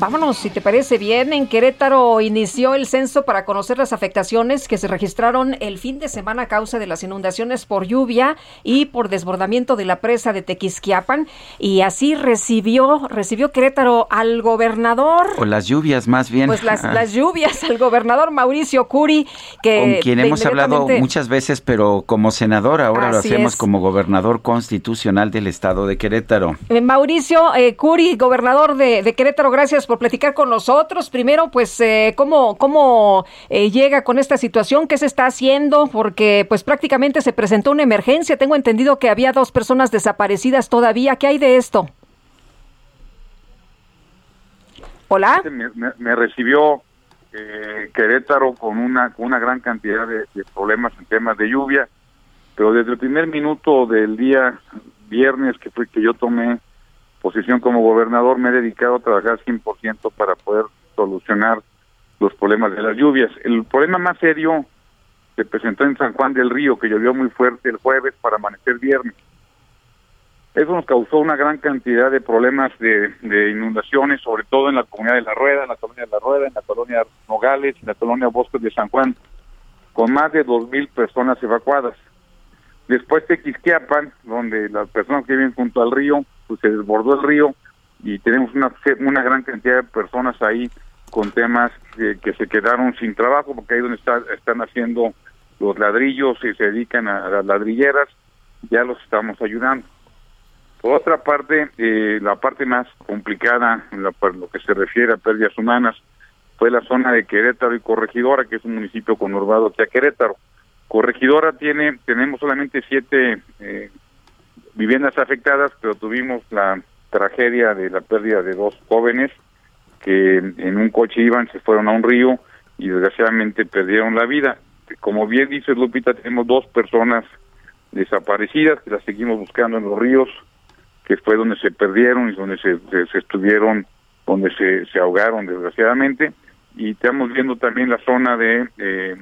Vámonos, si te parece bien. En Querétaro inició el censo para conocer las afectaciones que se registraron el fin de semana a causa de las inundaciones por lluvia y por desbordamiento de la presa de Tequisquiapan. Y así recibió, recibió Querétaro al gobernador. O las lluvias, más bien. Pues las, las lluvias, al gobernador Mauricio Curi, que. Con quien hemos hablado muchas veces, pero como senador, ahora lo hacemos como gobernador constitucional del estado de Querétaro. Eh, Mauricio eh, Curi, gobernador de, de Querétaro, gracias por platicar con nosotros. Primero, pues, eh, ¿cómo, cómo eh, llega con esta situación? ¿Qué se está haciendo? Porque, pues, prácticamente se presentó una emergencia. Tengo entendido que había dos personas desaparecidas todavía. ¿Qué hay de esto? Hola. Me, recibió eh, Querétaro con una, con una gran cantidad de, de problemas en temas de lluvia, pero desde el primer minuto del día viernes que fue que yo tomé posición como gobernador me he dedicado a trabajar 100% para poder solucionar los problemas de las lluvias. El problema más serio se presentó en San Juan del Río, que llovió muy fuerte el jueves para amanecer viernes. Eso nos causó una gran cantidad de problemas de, de, inundaciones, sobre todo en la comunidad de La Rueda, en la colonia de La Rueda, en la colonia Nogales, en la colonia Bosques de San Juan, con más de dos mil personas evacuadas. Después Tequisquiapan, donde las personas que viven junto al río, pues se desbordó el río y tenemos una, una gran cantidad de personas ahí con temas que, que se quedaron sin trabajo, porque ahí donde está, están haciendo los ladrillos y se dedican a, las ladrilleras, ya los estamos ayudando. Por otra parte, eh, la parte más complicada lo, por lo que se refiere a pérdidas humanas fue la zona de Querétaro y Corregidora, que es un municipio conurbado aquí a Querétaro. Corregidora tiene, tenemos solamente siete eh, viviendas afectadas, pero tuvimos la tragedia de la pérdida de dos jóvenes que en un coche iban, se fueron a un río y desgraciadamente perdieron la vida. Como bien dice Lupita, tenemos dos personas desaparecidas que las seguimos buscando en los ríos, que fue donde se perdieron y donde se, se, estuvieron, donde se, se ahogaron desgraciadamente. Y estamos viendo también la zona de... Eh,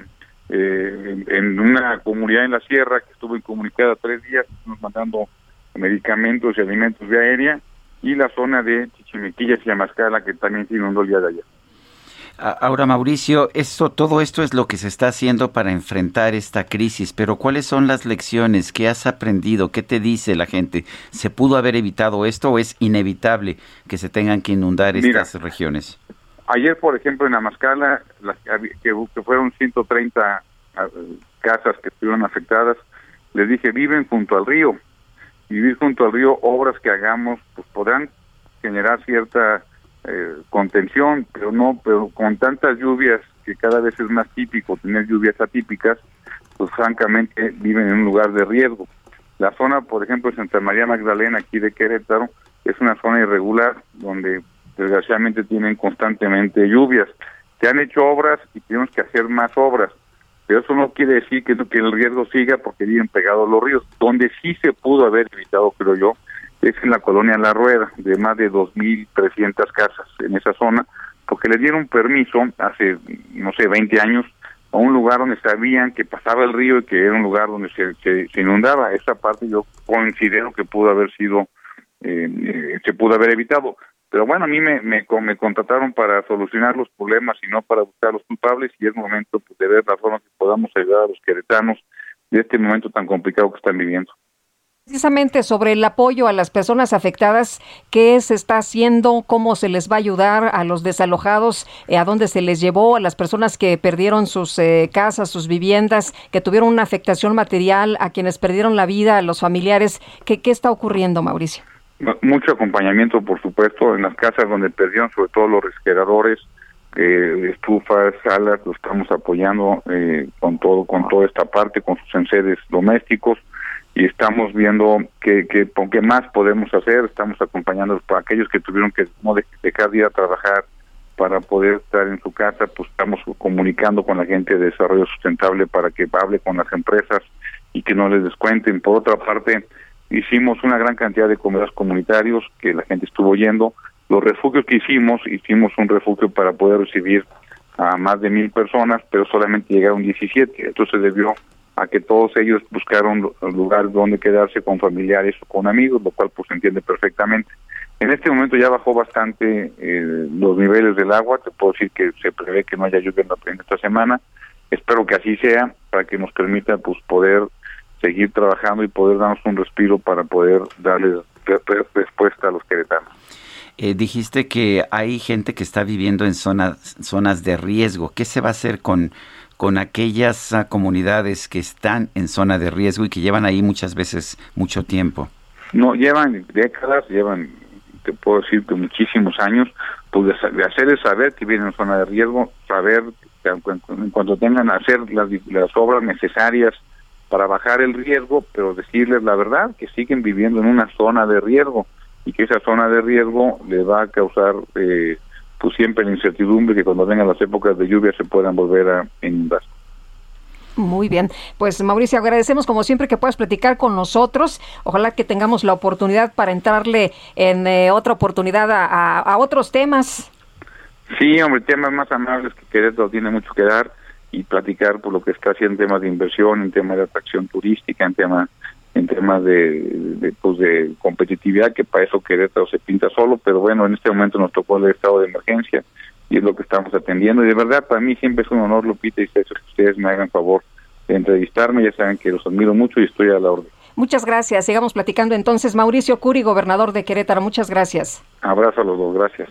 eh, en, en, una comunidad en la sierra que estuvo incomunicada tres días, nos mandando medicamentos y alimentos de aérea, y la zona de Chichimequillas y Amascala, que también se inundó el día de ayer. Ahora, Mauricio, esto, todo esto es lo que se está haciendo para enfrentar esta crisis, pero ¿cuáles son las lecciones que has aprendido? ¿Qué te dice la gente? ¿Se pudo haber evitado esto o es inevitable que se tengan que inundar Mira, estas regiones? Ayer, por ejemplo, en Amascala, las que, que fueron 130 casas que estuvieron afectadas, les dije, viven junto al río. Vivir junto al río, obras que hagamos, pues podrán generar cierta eh, contención, pero no, pero con tantas lluvias que cada vez es más típico tener lluvias atípicas, pues francamente viven en un lugar de riesgo. La zona, por ejemplo, de Santa María Magdalena, aquí de Querétaro, es una zona irregular donde desgraciadamente tienen constantemente lluvias. Se han hecho obras y tenemos que hacer más obras, pero eso no quiere decir que, el riesgo siga porque viven pegados los ríos. Donde sí se pudo haber evitado, creo yo, es en la colonia La Rueda, de más de 2.300 casas en esa zona, porque le dieron permiso hace, no sé, 20 años a un lugar donde sabían que pasaba el río y que era un lugar donde se, se, se inundaba. Esa parte yo considero que pudo haber sido, eh, eh, se pudo haber evitado. Pero bueno, a mí me, me, me, contrataron para solucionar los problemas y no para buscar los culpables y es momento pues, de ver la forma que podamos ayudar a los queretanos de este momento tan complicado que están viviendo. Precisamente sobre el apoyo a las personas afectadas, ¿qué se está haciendo? ¿Cómo se les va a ayudar a los desalojados? Eh, ¿A dónde se les llevó? ¿A las personas que perdieron sus eh, casas, sus viviendas, que tuvieron una afectación material? ¿A quienes perdieron la vida? ¿A los familiares? ¿Qué, qué está ocurriendo, Mauricio? Mucho acompañamiento, por supuesto, en las casas donde perdieron, sobre todo los refrigeradores, eh, estufas, salas, lo estamos apoyando eh, con todo, con toda esta parte, con sus enseres domésticos y estamos viendo que, que, más podemos hacer, estamos acompañando para aquellos que tuvieron que no dejar de ir a trabajar para poder estar en su casa, pues estamos comunicando con la gente de desarrollo sustentable para que hable con las empresas y que no les descuenten. Por otra parte, hicimos una gran cantidad de comedores comunitarios que la gente estuvo yendo. Los refugios que hicimos, hicimos un refugio para poder recibir a más de mil personas, pero solamente llegaron 17. Esto se debió a que todos ellos buscaron lugar donde quedarse con familiares o con amigos, lo cual pues se entiende perfectamente. En este momento ya bajó bastante eh, los niveles del agua, te puedo decir que se prevé que no haya lluvia en esta semana, espero que así sea para que nos permita pues poder seguir trabajando y poder darnos un respiro para poder darle respuesta a los queretanos. Eh, dijiste que hay gente que está viviendo en zonas, zonas de riesgo. ¿Qué se va a hacer con, con aquellas ah, comunidades que están en zona de riesgo y que llevan ahí muchas veces mucho tiempo? No, llevan décadas, llevan, te puedo decir que muchísimos años, pues de, hacerles saber que vienen en zona de riesgo, saber en, cuanto tengan hacer las, las obras necesarias para bajar el riesgo, pero decirles la verdad, que siguen viviendo en una zona de riesgo y que esa zona de riesgo le va a causar eh, pues siempre la incertidumbre que cuando vengan las épocas de lluvia se puedan volver a inundar. Muy bien, pues Mauricio, agradecemos como siempre que puedas platicar con nosotros. Ojalá que tengamos la oportunidad para entrarle en eh, otra oportunidad a, a, otros temas. Sí, hombre, temas más amables que Querétaro tiene mucho que dar y platicar por lo que está haciendo en temas de inversión, en temas de atracción turística, en temas en temas de, pues de competitividad, que para eso Querétaro se pinta solo, pero bueno, en este momento nos tocó el estado de emergencia y es lo que estamos atendiendo. Y de verdad, para mí siempre es un honor, Lupita, y que ustedes me hagan favor de entrevistarme. Ya saben que los admiro mucho y estoy a la orden. Muchas gracias. Sigamos platicando entonces. Mauricio Curi, gobernador de Querétaro, muchas gracias. Abrazo a los dos, gracias.